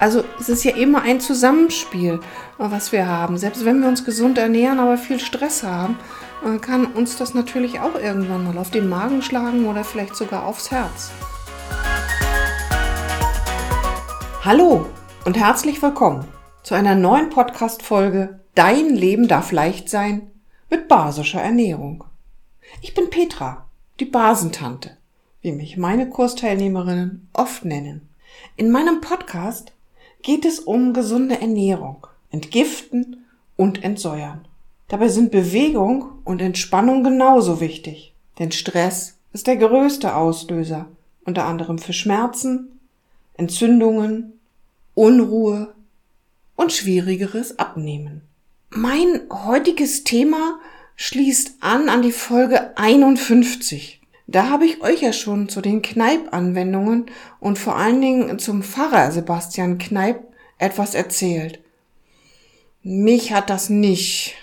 Also es ist ja immer ein Zusammenspiel, was wir haben. Selbst wenn wir uns gesund ernähren, aber viel Stress haben, äh, kann uns das natürlich auch irgendwann mal auf den Magen schlagen oder vielleicht sogar aufs Herz. Hallo und herzlich willkommen zu einer neuen Podcast-Folge Dein Leben darf leicht sein mit basischer Ernährung. Ich bin Petra, die Basentante, wie mich meine Kursteilnehmerinnen oft nennen. In meinem Podcast geht es um gesunde Ernährung, Entgiften und Entsäuern. Dabei sind Bewegung und Entspannung genauso wichtig, denn Stress ist der größte Auslöser, unter anderem für Schmerzen, Entzündungen, Unruhe und schwierigeres Abnehmen. Mein heutiges Thema schließt an an die Folge 51 da habe ich euch ja schon zu den Kneip-Anwendungen und vor allen Dingen zum Pfarrer Sebastian Kneip etwas erzählt. Mich hat das nicht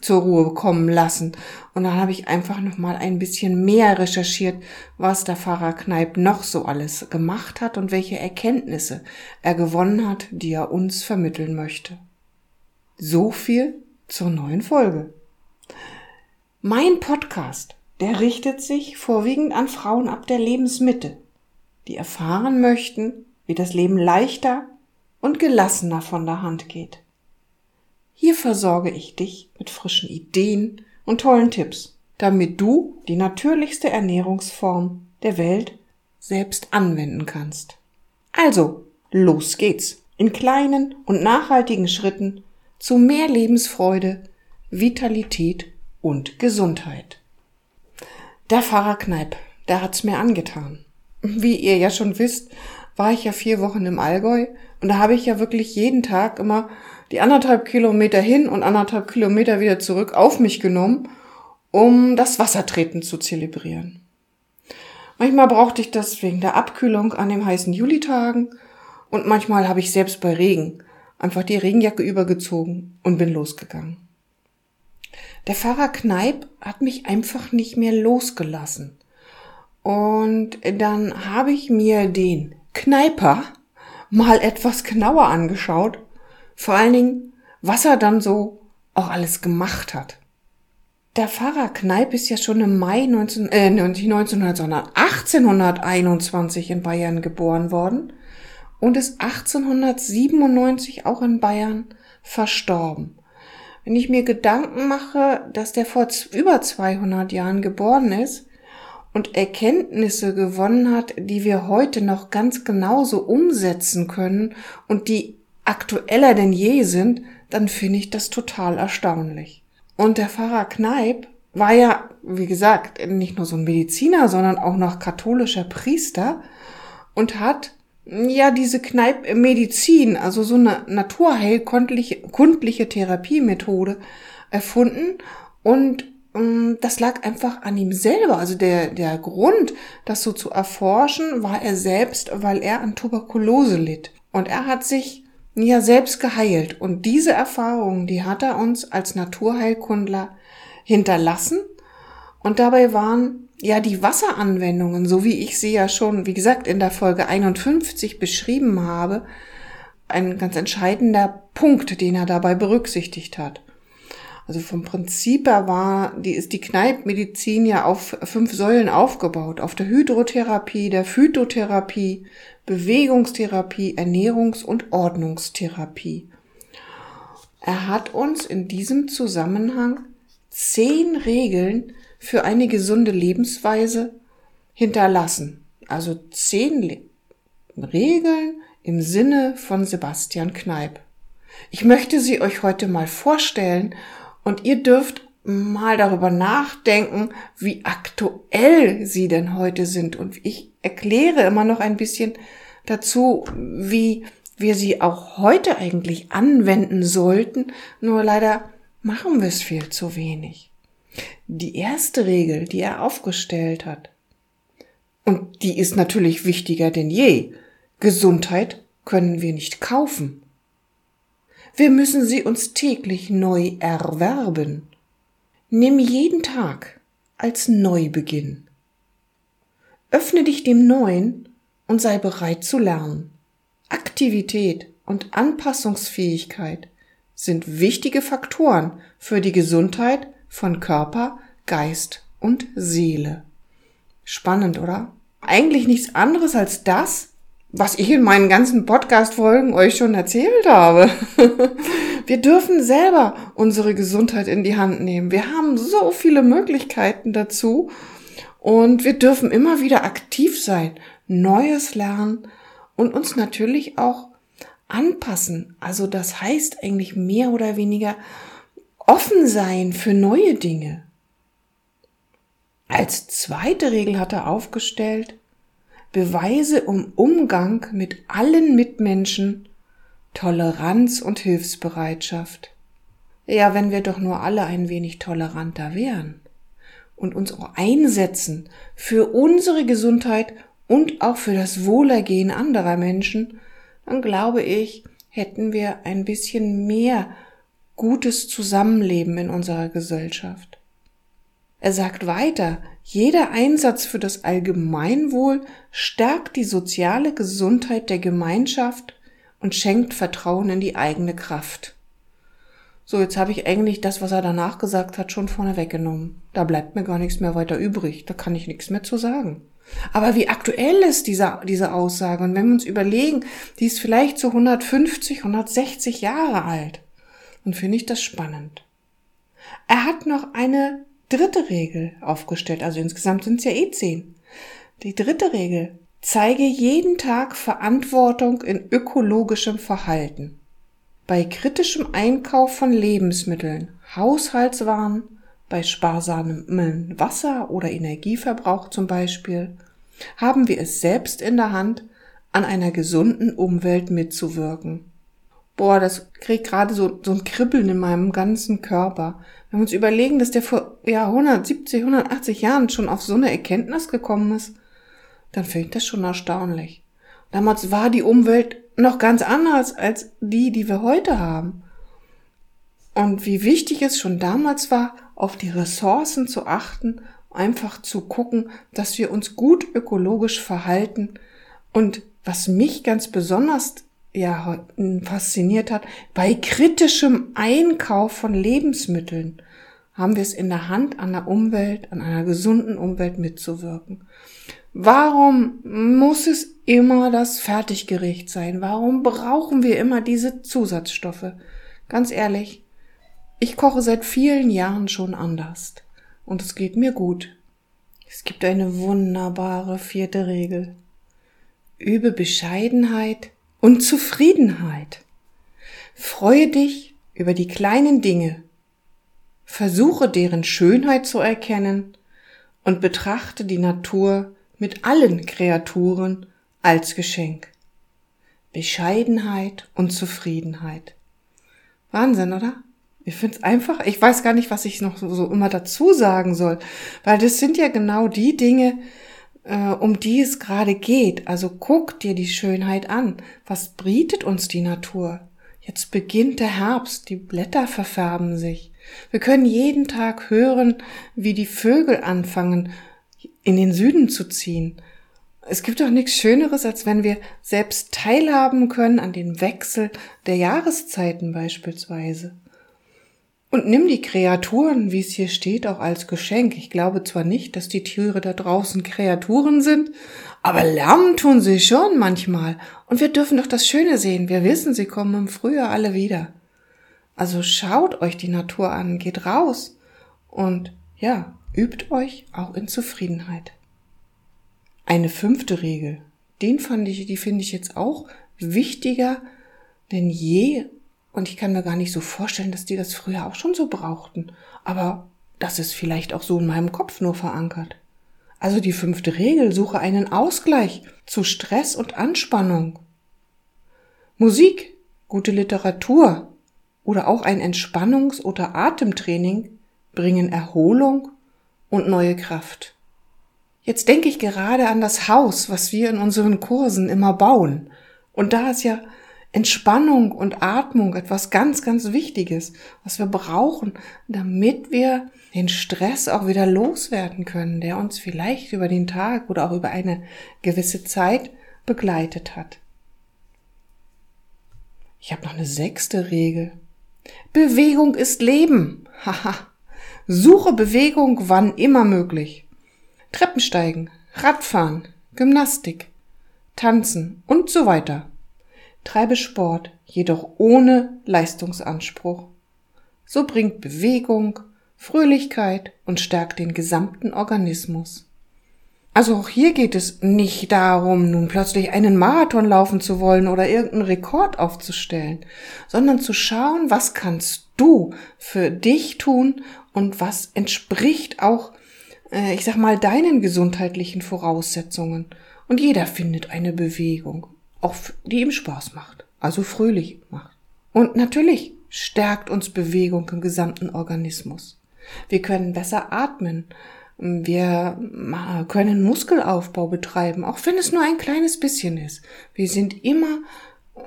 zur Ruhe kommen lassen. Und dann habe ich einfach noch mal ein bisschen mehr recherchiert, was der Pfarrer Kneip noch so alles gemacht hat und welche Erkenntnisse er gewonnen hat, die er uns vermitteln möchte. So viel zur neuen Folge. Mein Podcast der richtet sich vorwiegend an Frauen ab der Lebensmitte, die erfahren möchten, wie das Leben leichter und gelassener von der Hand geht. Hier versorge ich dich mit frischen Ideen und tollen Tipps, damit du die natürlichste Ernährungsform der Welt selbst anwenden kannst. Also, los geht's in kleinen und nachhaltigen Schritten zu mehr Lebensfreude, Vitalität und Gesundheit. Der Pfarrer Kneip, der hat's mir angetan. Wie ihr ja schon wisst, war ich ja vier Wochen im Allgäu und da habe ich ja wirklich jeden Tag immer die anderthalb Kilometer hin und anderthalb Kilometer wieder zurück auf mich genommen, um das Wassertreten zu zelebrieren. Manchmal brauchte ich das wegen der Abkühlung an den heißen Julitagen und manchmal habe ich selbst bei Regen einfach die Regenjacke übergezogen und bin losgegangen. Der Pfarrer Kneip hat mich einfach nicht mehr losgelassen. Und dann habe ich mir den Kneiper mal etwas genauer angeschaut. Vor allen Dingen, was er dann so auch alles gemacht hat. Der Pfarrer Kneip ist ja schon im Mai 19, äh, nicht 1900, sondern 1821 in Bayern geboren worden und ist 1897 auch in Bayern verstorben. Wenn ich mir Gedanken mache, dass der vor über 200 Jahren geboren ist und Erkenntnisse gewonnen hat, die wir heute noch ganz genauso umsetzen können und die aktueller denn je sind, dann finde ich das total erstaunlich. Und der Pfarrer Kneip war ja, wie gesagt, nicht nur so ein Mediziner, sondern auch noch katholischer Priester und hat ja diese Kneipmedizin, also so eine naturheilkundliche Therapiemethode erfunden und das lag einfach an ihm selber. Also der, der Grund, das so zu erforschen, war er selbst, weil er an Tuberkulose litt. Und er hat sich ja selbst geheilt. Und diese Erfahrungen, die hat er uns als Naturheilkundler hinterlassen. Und dabei waren ja, die Wasseranwendungen, so wie ich sie ja schon, wie gesagt, in der Folge 51 beschrieben habe, ein ganz entscheidender Punkt, den er dabei berücksichtigt hat. Also vom Prinzip her war, die ist die Kneipmedizin ja auf fünf Säulen aufgebaut. Auf der Hydrotherapie, der Phytotherapie, Bewegungstherapie, Ernährungs- und Ordnungstherapie. Er hat uns in diesem Zusammenhang zehn Regeln für eine gesunde Lebensweise hinterlassen. Also zehn Le Regeln im Sinne von Sebastian Kneip. Ich möchte sie euch heute mal vorstellen und ihr dürft mal darüber nachdenken, wie aktuell sie denn heute sind. Und ich erkläre immer noch ein bisschen dazu, wie wir sie auch heute eigentlich anwenden sollten. Nur leider machen wir es viel zu wenig die erste Regel, die er aufgestellt hat. Und die ist natürlich wichtiger denn je. Gesundheit können wir nicht kaufen. Wir müssen sie uns täglich neu erwerben. Nimm jeden Tag als Neubeginn. Öffne dich dem Neuen und sei bereit zu lernen. Aktivität und Anpassungsfähigkeit sind wichtige Faktoren für die Gesundheit von Körper, Geist und Seele. Spannend, oder? Eigentlich nichts anderes als das, was ich in meinen ganzen Podcast-Folgen euch schon erzählt habe. Wir dürfen selber unsere Gesundheit in die Hand nehmen. Wir haben so viele Möglichkeiten dazu und wir dürfen immer wieder aktiv sein, Neues lernen und uns natürlich auch anpassen. Also das heißt eigentlich mehr oder weniger offen sein für neue Dinge. Als zweite Regel hat er aufgestellt, Beweise um Umgang mit allen Mitmenschen, Toleranz und Hilfsbereitschaft. Ja, wenn wir doch nur alle ein wenig toleranter wären und uns auch einsetzen für unsere Gesundheit und auch für das Wohlergehen anderer Menschen, dann glaube ich, hätten wir ein bisschen mehr gutes Zusammenleben in unserer Gesellschaft. Er sagt weiter, jeder Einsatz für das Allgemeinwohl stärkt die soziale Gesundheit der Gemeinschaft und schenkt Vertrauen in die eigene Kraft. So, jetzt habe ich eigentlich das, was er danach gesagt hat, schon vorne weggenommen. Da bleibt mir gar nichts mehr weiter übrig. Da kann ich nichts mehr zu sagen. Aber wie aktuell ist diese, diese Aussage? Und wenn wir uns überlegen, die ist vielleicht so 150, 160 Jahre alt, dann finde ich das spannend. Er hat noch eine dritte Regel aufgestellt. Also insgesamt sind es ja eh zehn. Die dritte Regel. Zeige jeden Tag Verantwortung in ökologischem Verhalten. Bei kritischem Einkauf von Lebensmitteln, Haushaltswaren, bei sparsamem Wasser oder Energieverbrauch zum Beispiel, haben wir es selbst in der Hand, an einer gesunden Umwelt mitzuwirken boah, das kriegt gerade so, so ein Kribbeln in meinem ganzen Körper. Wenn wir uns überlegen, dass der vor ja, 170, 180 Jahren schon auf so eine Erkenntnis gekommen ist, dann finde ich das schon erstaunlich. Damals war die Umwelt noch ganz anders als die, die wir heute haben. Und wie wichtig es schon damals war, auf die Ressourcen zu achten, einfach zu gucken, dass wir uns gut ökologisch verhalten. Und was mich ganz besonders ja fasziniert hat, bei kritischem Einkauf von Lebensmitteln haben wir es in der Hand, an der Umwelt, an einer gesunden Umwelt mitzuwirken. Warum muss es immer das Fertiggericht sein? Warum brauchen wir immer diese Zusatzstoffe? Ganz ehrlich, ich koche seit vielen Jahren schon anders und es geht mir gut. Es gibt eine wunderbare vierte Regel. Übe Bescheidenheit und Zufriedenheit. Freue dich über die kleinen Dinge, versuche deren Schönheit zu erkennen und betrachte die Natur mit allen Kreaturen als Geschenk. Bescheidenheit und Zufriedenheit. Wahnsinn, oder? Ich finde es einfach, ich weiß gar nicht, was ich noch so, so immer dazu sagen soll, weil das sind ja genau die Dinge, äh, um die es gerade geht. Also guck dir die Schönheit an. Was bietet uns die Natur? Jetzt beginnt der Herbst, die Blätter verfärben sich. Wir können jeden Tag hören, wie die Vögel anfangen, in den Süden zu ziehen. Es gibt doch nichts Schöneres, als wenn wir selbst teilhaben können an den Wechsel der Jahreszeiten beispielsweise. Und nimm die Kreaturen, wie es hier steht, auch als Geschenk. Ich glaube zwar nicht, dass die Tiere da draußen Kreaturen sind, aber Lärm tun sie schon manchmal. Und wir dürfen doch das Schöne sehen. Wir wissen, sie kommen im Frühjahr alle wieder. Also schaut euch die Natur an, geht raus und ja, übt euch auch in Zufriedenheit. Eine fünfte Regel, den fand ich, die finde ich jetzt auch wichtiger denn je und ich kann mir gar nicht so vorstellen, dass die das früher auch schon so brauchten. Aber das ist vielleicht auch so in meinem Kopf nur verankert. Also die fünfte Regel, suche einen Ausgleich zu Stress und Anspannung. Musik, gute Literatur oder auch ein Entspannungs- oder Atemtraining bringen Erholung und neue Kraft. Jetzt denke ich gerade an das Haus, was wir in unseren Kursen immer bauen. Und da ist ja Entspannung und Atmung etwas ganz, ganz Wichtiges, was wir brauchen, damit wir den Stress auch wieder loswerden können, der uns vielleicht über den Tag oder auch über eine gewisse Zeit begleitet hat. Ich habe noch eine sechste Regel. Bewegung ist Leben. Haha. Suche Bewegung wann immer möglich. Treppensteigen, Radfahren, Gymnastik, Tanzen und so weiter. Treibe Sport, jedoch ohne Leistungsanspruch. So bringt Bewegung Fröhlichkeit und stärkt den gesamten Organismus. Also auch hier geht es nicht darum, nun plötzlich einen Marathon laufen zu wollen oder irgendeinen Rekord aufzustellen, sondern zu schauen, was kannst du für dich tun und was entspricht auch, äh, ich sag mal, deinen gesundheitlichen Voraussetzungen. Und jeder findet eine Bewegung, auch die ihm Spaß macht, also fröhlich macht. Und natürlich stärkt uns Bewegung im gesamten Organismus. Wir können besser atmen. Wir können Muskelaufbau betreiben, auch wenn es nur ein kleines bisschen ist. Wir sind immer,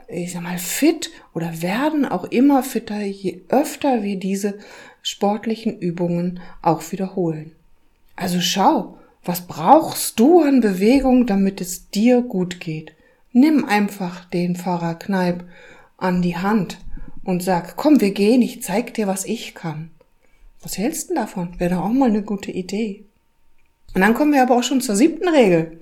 ich sag mal, fit oder werden auch immer fitter, je öfter wir diese sportlichen Übungen auch wiederholen. Also schau, was brauchst du an Bewegung, damit es dir gut geht? Nimm einfach den Pfarrer Kneip an die Hand und sag, komm, wir gehen, ich zeig dir, was ich kann. Was hältst du denn davon? Wäre doch auch mal eine gute Idee. Und dann kommen wir aber auch schon zur siebten Regel.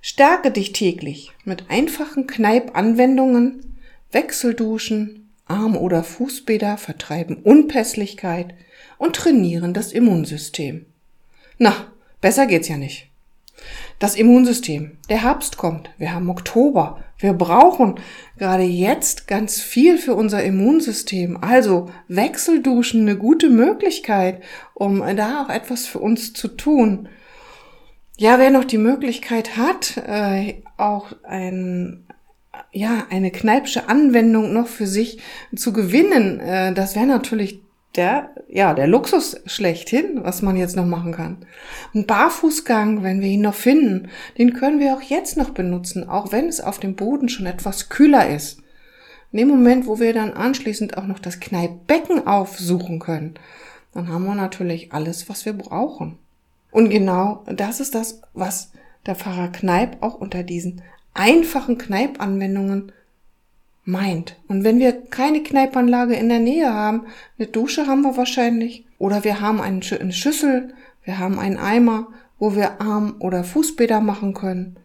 Stärke dich täglich mit einfachen Kneipp-Anwendungen, Wechselduschen, Arm- oder Fußbäder vertreiben Unpässlichkeit und trainieren das Immunsystem. Na, besser geht's ja nicht. Das Immunsystem. Der Herbst kommt. Wir haben Oktober. Wir brauchen gerade jetzt ganz viel für unser Immunsystem. Also Wechselduschen eine gute Möglichkeit, um da auch etwas für uns zu tun. Ja, wer noch die Möglichkeit hat, äh, auch ein, ja, eine kneipsche Anwendung noch für sich zu gewinnen, äh, das wäre natürlich der, ja, der Luxus schlechthin, was man jetzt noch machen kann. Ein Barfußgang, wenn wir ihn noch finden, den können wir auch jetzt noch benutzen, auch wenn es auf dem Boden schon etwas kühler ist. In dem Moment, wo wir dann anschließend auch noch das Kneippbecken aufsuchen können, dann haben wir natürlich alles, was wir brauchen. Und genau das ist das, was der Pfarrer Kneip auch unter diesen einfachen Kneipanwendungen meint. Und wenn wir keine Kneipanlage in der Nähe haben, eine Dusche haben wir wahrscheinlich, oder wir haben eine Schüssel, wir haben einen Eimer, wo wir Arm- oder Fußbäder machen können.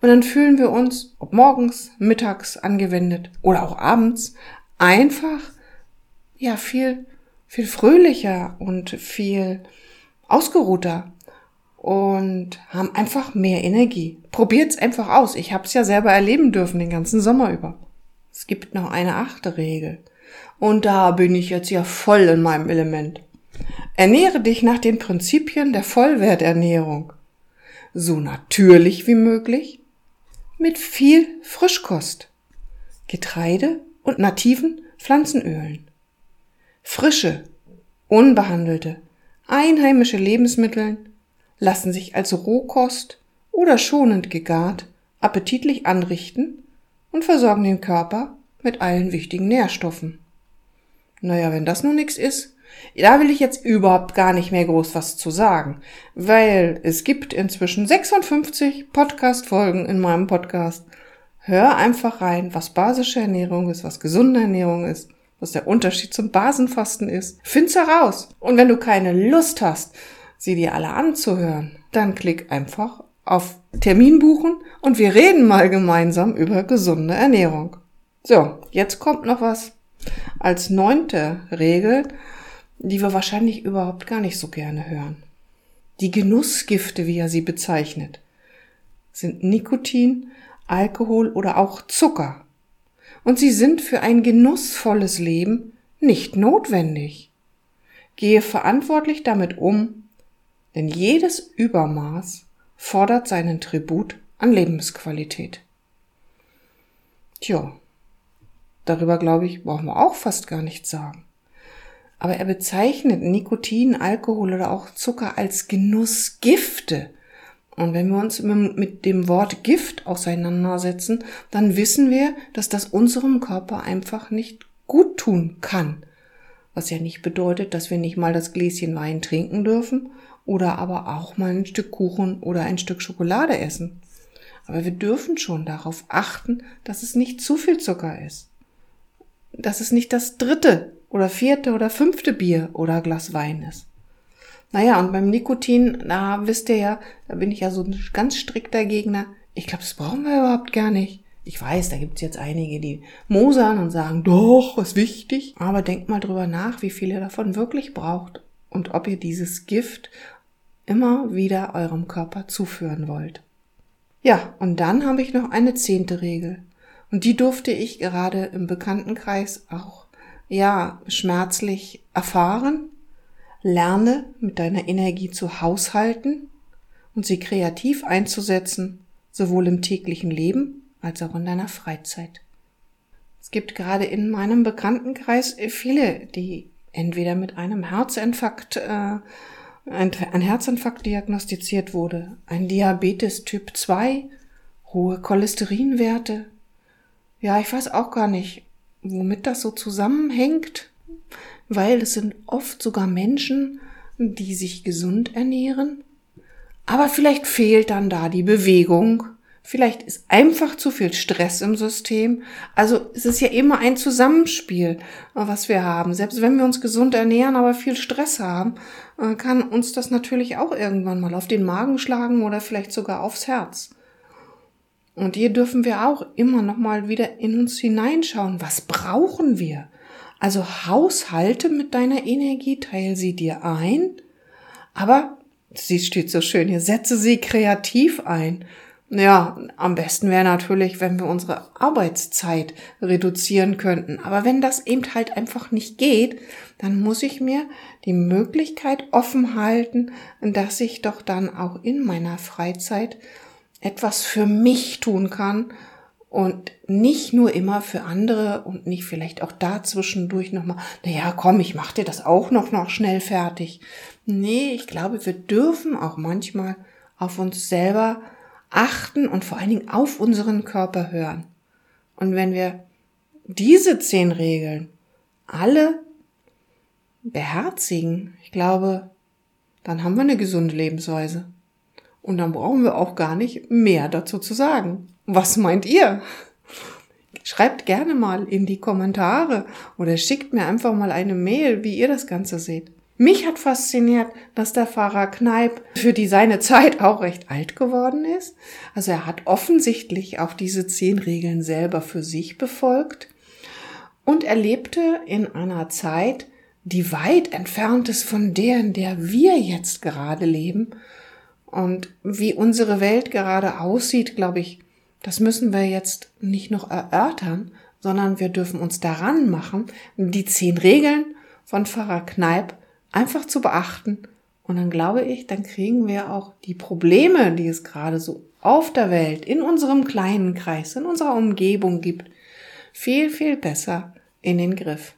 Und dann fühlen wir uns, ob morgens, mittags angewendet oder auch abends, einfach, ja, viel, viel fröhlicher und viel ausgeruhter und haben einfach mehr Energie. Probiert's einfach aus. Ich habe es ja selber erleben dürfen den ganzen Sommer über. Es gibt noch eine achte Regel. Und da bin ich jetzt ja voll in meinem Element. Ernähre dich nach den Prinzipien der Vollwerternährung. So natürlich wie möglich. Mit viel Frischkost. Getreide und nativen Pflanzenölen. Frische, unbehandelte, einheimische Lebensmittel lassen sich als Rohkost oder schonend gegart appetitlich anrichten und versorgen den Körper mit allen wichtigen Nährstoffen. Naja, wenn das nun nichts ist, da will ich jetzt überhaupt gar nicht mehr groß was zu sagen, weil es gibt inzwischen 56 Podcast-Folgen in meinem Podcast. Hör einfach rein, was basische Ernährung ist, was gesunde Ernährung ist, was der Unterschied zum Basenfasten ist. Find's heraus. Und wenn du keine Lust hast, sie dir alle anzuhören, dann klick einfach auf Termin buchen und wir reden mal gemeinsam über gesunde Ernährung. So, jetzt kommt noch was als neunte Regel, die wir wahrscheinlich überhaupt gar nicht so gerne hören. Die Genussgifte, wie er sie bezeichnet, sind Nikotin, Alkohol oder auch Zucker. Und sie sind für ein genussvolles Leben nicht notwendig. Gehe verantwortlich damit um, denn jedes Übermaß fordert seinen Tribut an Lebensqualität. Tja, darüber glaube ich, brauchen wir auch fast gar nichts sagen. Aber er bezeichnet Nikotin, Alkohol oder auch Zucker als Genussgifte. Und wenn wir uns mit dem Wort Gift auseinandersetzen, dann wissen wir, dass das unserem Körper einfach nicht gut tun kann. Was ja nicht bedeutet, dass wir nicht mal das Gläschen Wein trinken dürfen oder aber auch mal ein Stück Kuchen oder ein Stück Schokolade essen. Aber wir dürfen schon darauf achten, dass es nicht zu viel Zucker ist. dass es nicht das dritte oder vierte oder fünfte Bier oder Glas Wein ist. Naja, und beim Nikotin, da wisst ihr ja, da bin ich ja so ein ganz strikter Gegner. Ich glaube, das brauchen wir überhaupt gar nicht. Ich weiß, da gibt's jetzt einige, die mosern und sagen, doch, ist wichtig. Aber denkt mal drüber nach, wie viel ihr davon wirklich braucht und ob ihr dieses Gift immer wieder eurem Körper zuführen wollt. Ja, und dann habe ich noch eine zehnte Regel. Und die durfte ich gerade im Bekanntenkreis auch, ja, schmerzlich erfahren. Lerne mit deiner Energie zu haushalten und sie kreativ einzusetzen, sowohl im täglichen Leben als auch in deiner Freizeit. Es gibt gerade in meinem Bekanntenkreis viele, die entweder mit einem Herzinfarkt, äh, ein, ein Herzinfarkt diagnostiziert wurde, ein Diabetes Typ 2, hohe Cholesterinwerte. Ja, ich weiß auch gar nicht, womit das so zusammenhängt, weil es sind oft sogar Menschen, die sich gesund ernähren, aber vielleicht fehlt dann da die Bewegung Vielleicht ist einfach zu viel Stress im System. Also es ist ja immer ein Zusammenspiel, was wir haben. Selbst wenn wir uns gesund ernähren, aber viel Stress haben, äh, kann uns das natürlich auch irgendwann mal auf den Magen schlagen oder vielleicht sogar aufs Herz. Und hier dürfen wir auch immer noch mal wieder in uns hineinschauen. Was brauchen wir? Also haushalte mit deiner Energie, teile sie dir ein, aber sie steht so schön hier, setze sie kreativ ein. Ja, am besten wäre natürlich, wenn wir unsere Arbeitszeit reduzieren könnten. Aber wenn das eben halt einfach nicht geht, dann muss ich mir die Möglichkeit offen halten, dass ich doch dann auch in meiner Freizeit etwas für mich tun kann und nicht nur immer für andere und nicht vielleicht auch dazwischendurch nochmal, naja, komm, ich mach dir das auch noch, noch schnell fertig. Nee, ich glaube, wir dürfen auch manchmal auf uns selber achten und vor allen Dingen auf unseren Körper hören. Und wenn wir diese zehn Regeln alle beherzigen, ich glaube, dann haben wir eine gesunde Lebensweise. Und dann brauchen wir auch gar nicht mehr dazu zu sagen. Was meint ihr? Schreibt gerne mal in die Kommentare oder schickt mir einfach mal eine Mail, wie ihr das Ganze seht. Mich hat fasziniert, dass der Pfarrer Kneip für die seine Zeit auch recht alt geworden ist. Also er hat offensichtlich auch diese zehn Regeln selber für sich befolgt. Und er lebte in einer Zeit, die weit entfernt ist von der, in der wir jetzt gerade leben. Und wie unsere Welt gerade aussieht, glaube ich, das müssen wir jetzt nicht noch erörtern, sondern wir dürfen uns daran machen, die zehn Regeln von Pfarrer Kneip einfach zu beachten. Und dann glaube ich, dann kriegen wir auch die Probleme, die es gerade so auf der Welt, in unserem kleinen Kreis, in unserer Umgebung gibt, viel, viel besser in den Griff.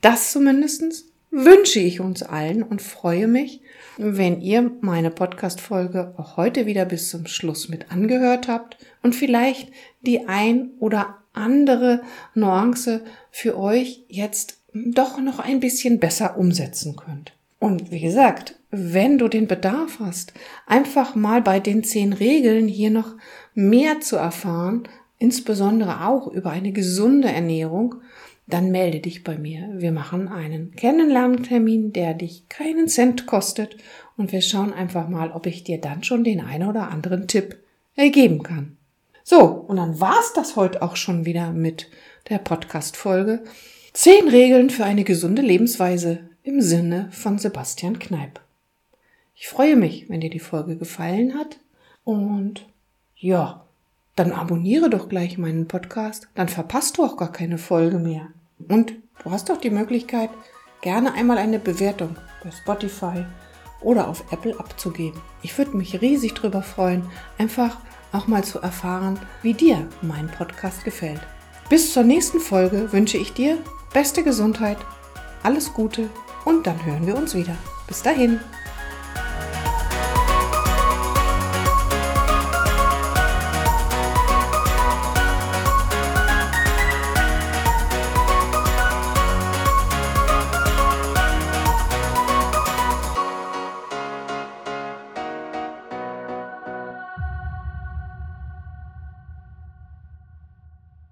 Das zumindestens wünsche ich uns allen und freue mich, wenn ihr meine Podcast-Folge auch heute wieder bis zum Schluss mit angehört habt und vielleicht die ein oder andere Nuance für euch jetzt doch noch ein bisschen besser umsetzen könnt. Und wie gesagt, wenn du den Bedarf hast, einfach mal bei den zehn Regeln hier noch mehr zu erfahren, insbesondere auch über eine gesunde Ernährung, dann melde dich bei mir. Wir machen einen Kennenlerntermin, der dich keinen Cent kostet und wir schauen einfach mal, ob ich dir dann schon den einen oder anderen Tipp ergeben kann. So, und dann war's das heute auch schon wieder mit der Podcast-Folge. Zehn Regeln für eine gesunde Lebensweise im Sinne von Sebastian Kneip. Ich freue mich, wenn dir die Folge gefallen hat und ja, dann abonniere doch gleich meinen Podcast, dann verpasst du auch gar keine Folge mehr. Und du hast doch die Möglichkeit, gerne einmal eine Bewertung bei Spotify oder auf Apple abzugeben. Ich würde mich riesig drüber freuen, einfach auch mal zu erfahren, wie dir mein Podcast gefällt. Bis zur nächsten Folge wünsche ich dir beste Gesundheit, alles Gute und dann hören wir uns wieder. Bis dahin.